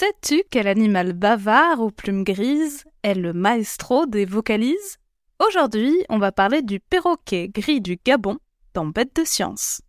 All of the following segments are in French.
Sais-tu quel animal bavard aux plumes grises est le maestro des vocalises? Aujourd'hui, on va parler du perroquet gris du Gabon dans Bête de science.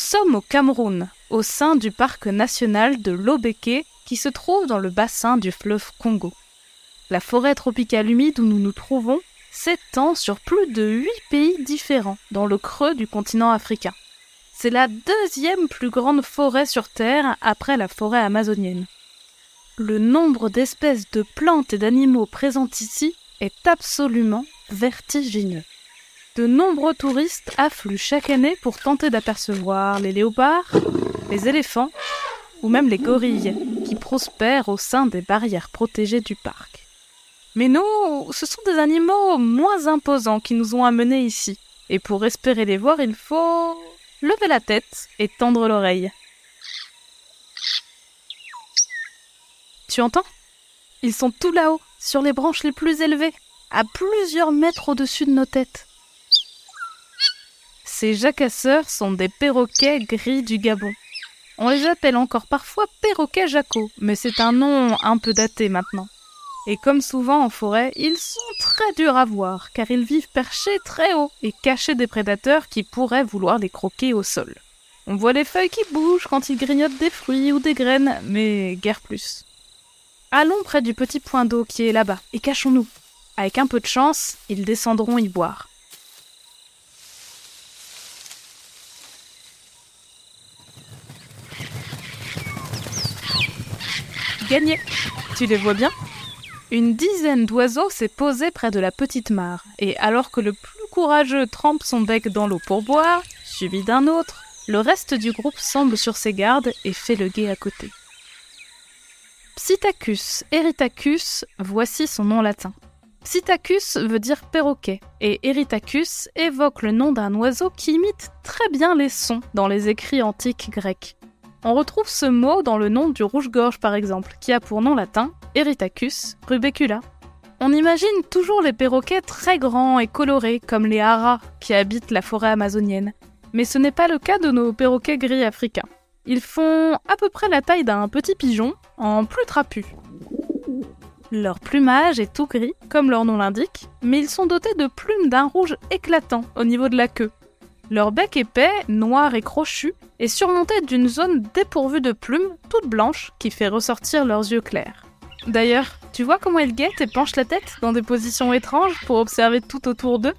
Sommes au Cameroun, au sein du parc national de Lobeke, qui se trouve dans le bassin du fleuve Congo. La forêt tropicale humide où nous nous trouvons s'étend sur plus de huit pays différents dans le creux du continent africain. C'est la deuxième plus grande forêt sur Terre après la forêt amazonienne. Le nombre d'espèces de plantes et d'animaux présentes ici est absolument vertigineux. De nombreux touristes affluent chaque année pour tenter d'apercevoir les léopards, les éléphants ou même les gorilles qui prospèrent au sein des barrières protégées du parc. Mais nous, ce sont des animaux moins imposants qui nous ont amenés ici. Et pour espérer les voir, il faut lever la tête et tendre l'oreille. Tu entends? Ils sont tout là-haut, sur les branches les plus élevées, à plusieurs mètres au-dessus de nos têtes. Ces jacasseurs sont des perroquets gris du Gabon. On les appelle encore parfois perroquets jacos, mais c'est un nom un peu daté maintenant. Et comme souvent en forêt, ils sont très durs à voir, car ils vivent perchés très haut et cachés des prédateurs qui pourraient vouloir les croquer au sol. On voit les feuilles qui bougent quand ils grignotent des fruits ou des graines, mais guère plus. Allons près du petit point d'eau qui est là-bas, et cachons-nous. Avec un peu de chance, ils descendront y boire. Tu les vois bien Une dizaine d'oiseaux s'est posé près de la petite mare, et alors que le plus courageux trempe son bec dans l'eau pour boire, suivi d'un autre, le reste du groupe semble sur ses gardes et fait le guet à côté. Psittacus eritacus, voici son nom latin. Psittacus veut dire perroquet, et Eritacus évoque le nom d'un oiseau qui imite très bien les sons dans les écrits antiques grecs. On retrouve ce mot dans le nom du rouge-gorge par exemple, qui a pour nom latin Eritacus rubecula. On imagine toujours les perroquets très grands et colorés comme les haras qui habitent la forêt amazonienne. Mais ce n'est pas le cas de nos perroquets gris africains. Ils font à peu près la taille d'un petit pigeon, en plus trapu. Leur plumage est tout gris, comme leur nom l'indique, mais ils sont dotés de plumes d'un rouge éclatant au niveau de la queue. Leur bec épais, noir et crochu, est surmonté d'une zone dépourvue de plumes, toute blanche, qui fait ressortir leurs yeux clairs. D'ailleurs, tu vois comment ils guettent et penchent la tête dans des positions étranges pour observer tout autour d'eux?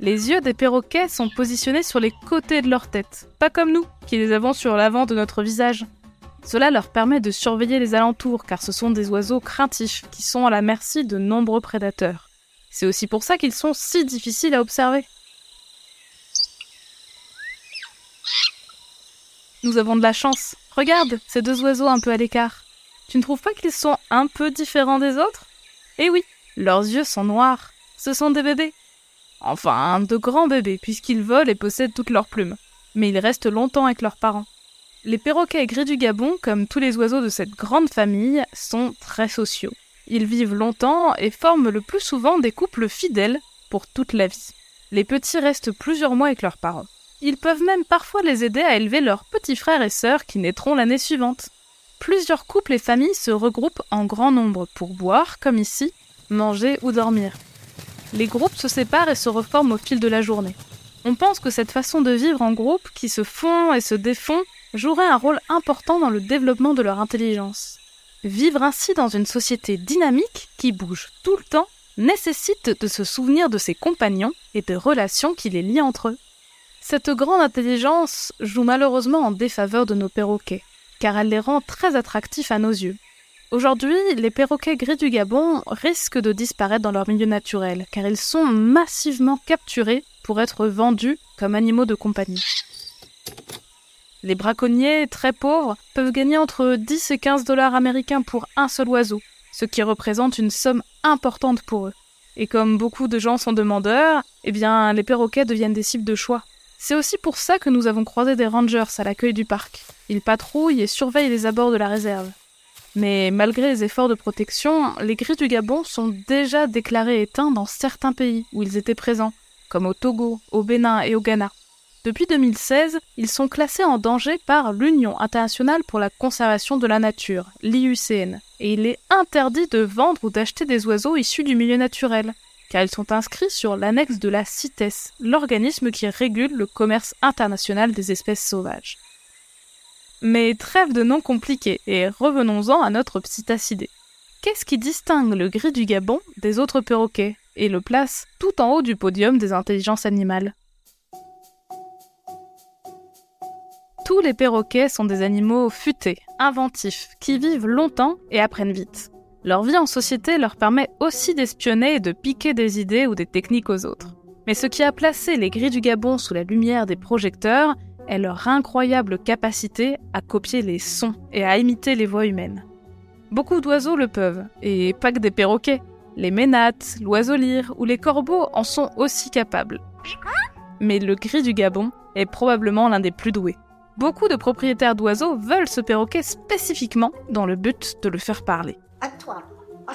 Les yeux des perroquets sont positionnés sur les côtés de leur tête, pas comme nous, qui les avons sur l'avant de notre visage. Cela leur permet de surveiller les alentours, car ce sont des oiseaux craintifs qui sont à la merci de nombreux prédateurs. C'est aussi pour ça qu'ils sont si difficiles à observer. Nous avons de la chance. Regarde, ces deux oiseaux un peu à l'écart. Tu ne trouves pas qu'ils sont un peu différents des autres? Eh oui, leurs yeux sont noirs. Ce sont des bébés. Enfin, de grands bébés, puisqu'ils volent et possèdent toutes leurs plumes. Mais ils restent longtemps avec leurs parents. Les perroquets gris du Gabon, comme tous les oiseaux de cette grande famille, sont très sociaux. Ils vivent longtemps et forment le plus souvent des couples fidèles pour toute la vie. Les petits restent plusieurs mois avec leurs parents. Ils peuvent même parfois les aider à élever leurs petits frères et sœurs qui naîtront l'année suivante. Plusieurs couples et familles se regroupent en grand nombre pour boire, comme ici, manger ou dormir. Les groupes se séparent et se reforment au fil de la journée. On pense que cette façon de vivre en groupe, qui se font et se défont, jouerait un rôle important dans le développement de leur intelligence. Vivre ainsi dans une société dynamique, qui bouge tout le temps, nécessite de se souvenir de ses compagnons et des relations qui les lient entre eux. Cette grande intelligence joue malheureusement en défaveur de nos perroquets, car elle les rend très attractifs à nos yeux. Aujourd'hui, les perroquets gris du Gabon risquent de disparaître dans leur milieu naturel, car ils sont massivement capturés pour être vendus comme animaux de compagnie. Les braconniers, très pauvres, peuvent gagner entre 10 et 15 dollars américains pour un seul oiseau, ce qui représente une somme importante pour eux. Et comme beaucoup de gens sont demandeurs, eh bien, les perroquets deviennent des cibles de choix. C'est aussi pour ça que nous avons croisé des rangers à l'accueil du parc. Ils patrouillent et surveillent les abords de la réserve. Mais malgré les efforts de protection, les gris du Gabon sont déjà déclarés éteints dans certains pays où ils étaient présents, comme au Togo, au Bénin et au Ghana. Depuis 2016, ils sont classés en danger par l'Union internationale pour la conservation de la nature, l'IUCN, et il est interdit de vendre ou d'acheter des oiseaux issus du milieu naturel, car ils sont inscrits sur l'annexe de la CITES, l'organisme qui régule le commerce international des espèces sauvages. Mais trêve de noms compliqués, et revenons-en à notre psittacidé. Qu'est-ce qui distingue le gris du Gabon des autres perroquets et le place tout en haut du podium des intelligences animales? Tous les perroquets sont des animaux futés, inventifs, qui vivent longtemps et apprennent vite. Leur vie en société leur permet aussi d'espionner et de piquer des idées ou des techniques aux autres. Mais ce qui a placé les gris du Gabon sous la lumière des projecteurs est leur incroyable capacité à copier les sons et à imiter les voix humaines. Beaucoup d'oiseaux le peuvent, et pas que des perroquets. Les ménates, l'oiseau lyre ou les corbeaux en sont aussi capables. Mais le gris du Gabon est probablement l'un des plus doués. Beaucoup de propriétaires d'oiseaux veulent ce perroquet spécifiquement dans le but de le faire parler. À toi.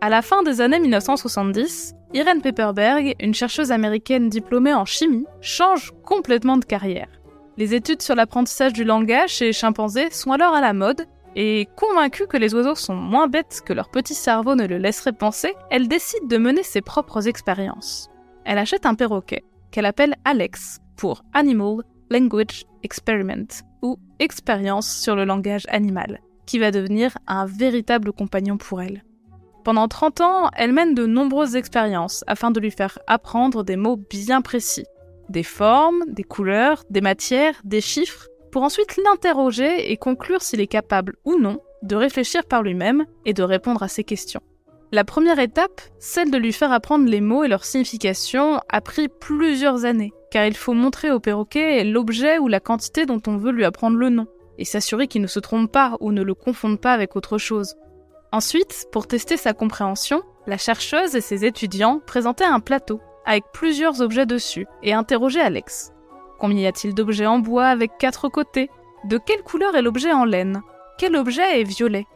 À la fin des années 1970, Irene Pepperberg, une chercheuse américaine diplômée en chimie, change complètement de carrière. Les études sur l'apprentissage du langage chez les chimpanzés sont alors à la mode, et convaincue que les oiseaux sont moins bêtes que leur petit cerveau ne le laisserait penser, elle décide de mener ses propres expériences elle achète un perroquet qu'elle appelle Alex pour Animal Language Experiment expérience sur le langage animal, qui va devenir un véritable compagnon pour elle. Pendant 30 ans, elle mène de nombreuses expériences afin de lui faire apprendre des mots bien précis, des formes, des couleurs, des matières, des chiffres, pour ensuite l'interroger et conclure s'il est capable ou non de réfléchir par lui-même et de répondre à ses questions. La première étape, celle de lui faire apprendre les mots et leur signification, a pris plusieurs années, car il faut montrer au perroquet l'objet ou la quantité dont on veut lui apprendre le nom, et s'assurer qu'il ne se trompe pas ou ne le confonde pas avec autre chose. Ensuite, pour tester sa compréhension, la chercheuse et ses étudiants présentaient un plateau, avec plusieurs objets dessus, et interrogeaient Alex. Combien y a-t-il d'objets en bois avec quatre côtés? De quelle couleur est l'objet en laine? Quel objet est violet?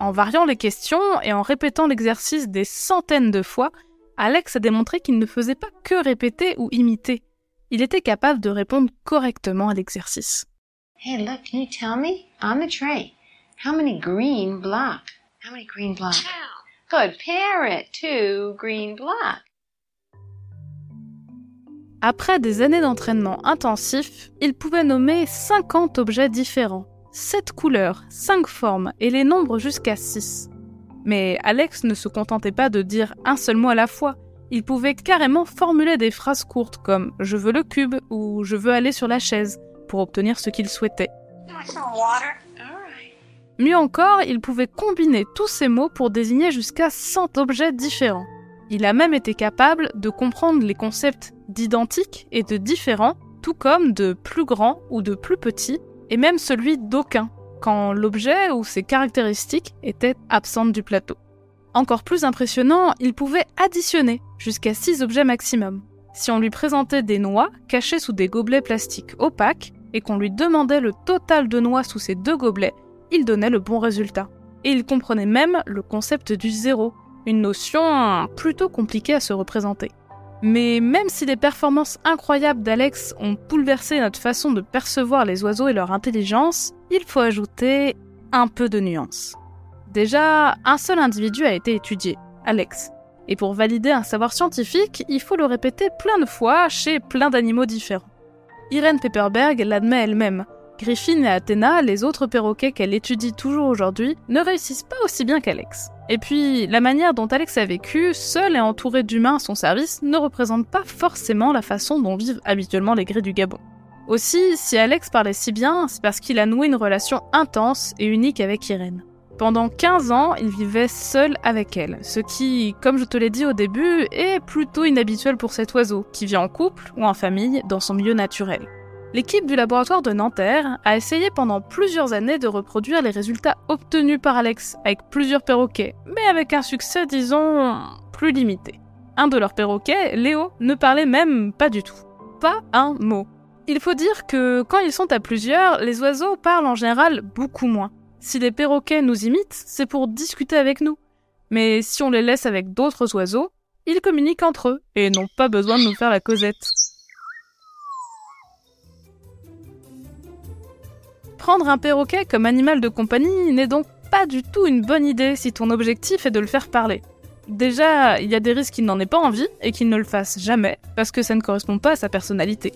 En variant les questions et en répétant l'exercice des centaines de fois, Alex a démontré qu'il ne faisait pas que répéter ou imiter. Il était capable de répondre correctement à l'exercice. Hey, look, can you tell me? On the tray how many green blocks? How many green blocks? Good, parrot, two green blocks. Après des années d'entraînement intensif, il pouvait nommer 50 objets différents. 7 couleurs, 5 formes et les nombres jusqu'à 6. Mais Alex ne se contentait pas de dire un seul mot à la fois. Il pouvait carrément formuler des phrases courtes comme je veux le cube ou je veux aller sur la chaise pour obtenir ce qu'il souhaitait. Mieux encore, il pouvait combiner tous ces mots pour désigner jusqu'à 100 objets différents. Il a même été capable de comprendre les concepts d'identique et de différent, tout comme de plus grand ou de plus petit, et même celui d'aucun, quand l'objet ou ses caractéristiques étaient absentes du plateau. Encore plus impressionnant, il pouvait additionner jusqu'à 6 objets maximum. Si on lui présentait des noix cachées sous des gobelets plastiques opaques et qu'on lui demandait le total de noix sous ces deux gobelets, il donnait le bon résultat. Et il comprenait même le concept du zéro, une notion plutôt compliquée à se représenter. Mais même si les performances incroyables d'Alex ont bouleversé notre façon de percevoir les oiseaux et leur intelligence, il faut ajouter un peu de nuance. Déjà, un seul individu a été étudié, Alex. Et pour valider un savoir scientifique, il faut le répéter plein de fois chez plein d'animaux différents. Irene Pepperberg l'admet elle-même. Griffin et Athéna, les autres perroquets qu'elle étudie toujours aujourd'hui, ne réussissent pas aussi bien qu'Alex. Et puis, la manière dont Alex a vécu, seul et entouré d'humains à son service, ne représente pas forcément la façon dont vivent habituellement les gris du Gabon. Aussi, si Alex parlait si bien, c'est parce qu'il a noué une relation intense et unique avec Irène. Pendant 15 ans, il vivait seul avec elle, ce qui, comme je te l'ai dit au début, est plutôt inhabituel pour cet oiseau, qui vit en couple ou en famille dans son milieu naturel. L'équipe du laboratoire de Nanterre a essayé pendant plusieurs années de reproduire les résultats obtenus par Alex avec plusieurs perroquets, mais avec un succès, disons, plus limité. Un de leurs perroquets, Léo, ne parlait même pas du tout. Pas un mot. Il faut dire que quand ils sont à plusieurs, les oiseaux parlent en général beaucoup moins. Si les perroquets nous imitent, c'est pour discuter avec nous. Mais si on les laisse avec d'autres oiseaux, ils communiquent entre eux et n'ont pas besoin de nous faire la causette. Prendre un perroquet comme animal de compagnie n'est donc pas du tout une bonne idée si ton objectif est de le faire parler. Déjà, il y a des risques qu'il n'en ait pas envie et qu'il ne le fasse jamais, parce que ça ne correspond pas à sa personnalité.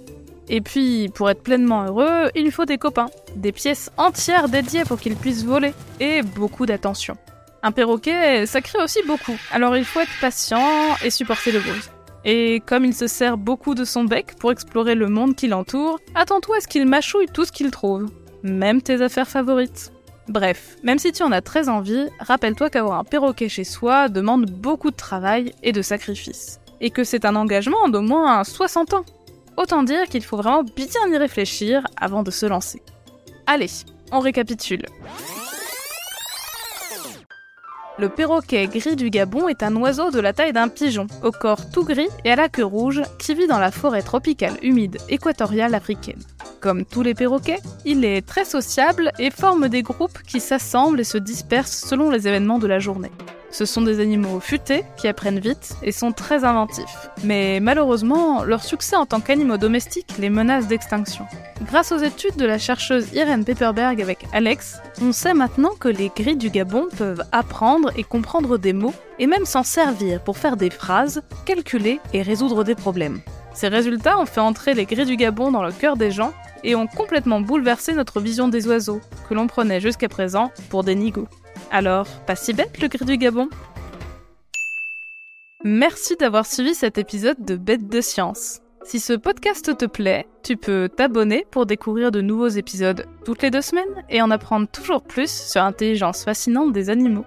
Et puis, pour être pleinement heureux, il faut des copains, des pièces entières dédiées pour qu'il puisse voler, et beaucoup d'attention. Un perroquet, ça crée aussi beaucoup, alors il faut être patient et supporter le bruit. Et comme il se sert beaucoup de son bec pour explorer le monde qui l'entoure, attends-toi à ce qu'il mâchouille tout ce qu'il trouve, même tes affaires favorites. Bref, même si tu en as très envie, rappelle-toi qu'avoir un perroquet chez soi demande beaucoup de travail et de sacrifices. Et que c'est un engagement d'au moins 60 ans. Autant dire qu'il faut vraiment bien y réfléchir avant de se lancer. Allez, on récapitule. Le perroquet gris du Gabon est un oiseau de la taille d'un pigeon, au corps tout gris et à la queue rouge, qui vit dans la forêt tropicale humide équatoriale africaine. Comme tous les perroquets, il est très sociable et forme des groupes qui s'assemblent et se dispersent selon les événements de la journée. Ce sont des animaux futés qui apprennent vite et sont très inventifs. Mais malheureusement, leur succès en tant qu'animaux domestiques les menace d'extinction. Grâce aux études de la chercheuse Irene Pepperberg avec Alex, on sait maintenant que les gris du Gabon peuvent apprendre et comprendre des mots et même s'en servir pour faire des phrases, calculer et résoudre des problèmes. Ces résultats ont fait entrer les gris du Gabon dans le cœur des gens et ont complètement bouleversé notre vision des oiseaux, que l'on prenait jusqu'à présent pour des nigauds. Alors, pas si bête le gris du Gabon Merci d'avoir suivi cet épisode de Bête de Science. Si ce podcast te plaît, tu peux t'abonner pour découvrir de nouveaux épisodes toutes les deux semaines et en apprendre toujours plus sur l'intelligence fascinante des animaux.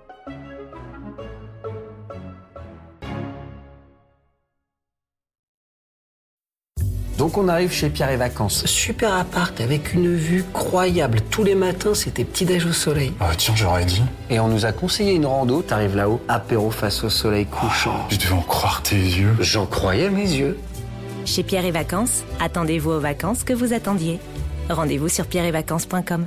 Donc on arrive chez Pierre et Vacances. Super appart avec une vue croyable. Tous les matins, c'était petit déj au soleil. Ah tiens, j'aurais dit. Et on nous a conseillé une rando. T'arrives là-haut, apéro face au soleil couchant. Je devais en croire tes yeux. J'en croyais mes yeux. Chez Pierre et Vacances, attendez-vous aux vacances que vous attendiez. Rendez-vous sur pierreetvacances.com.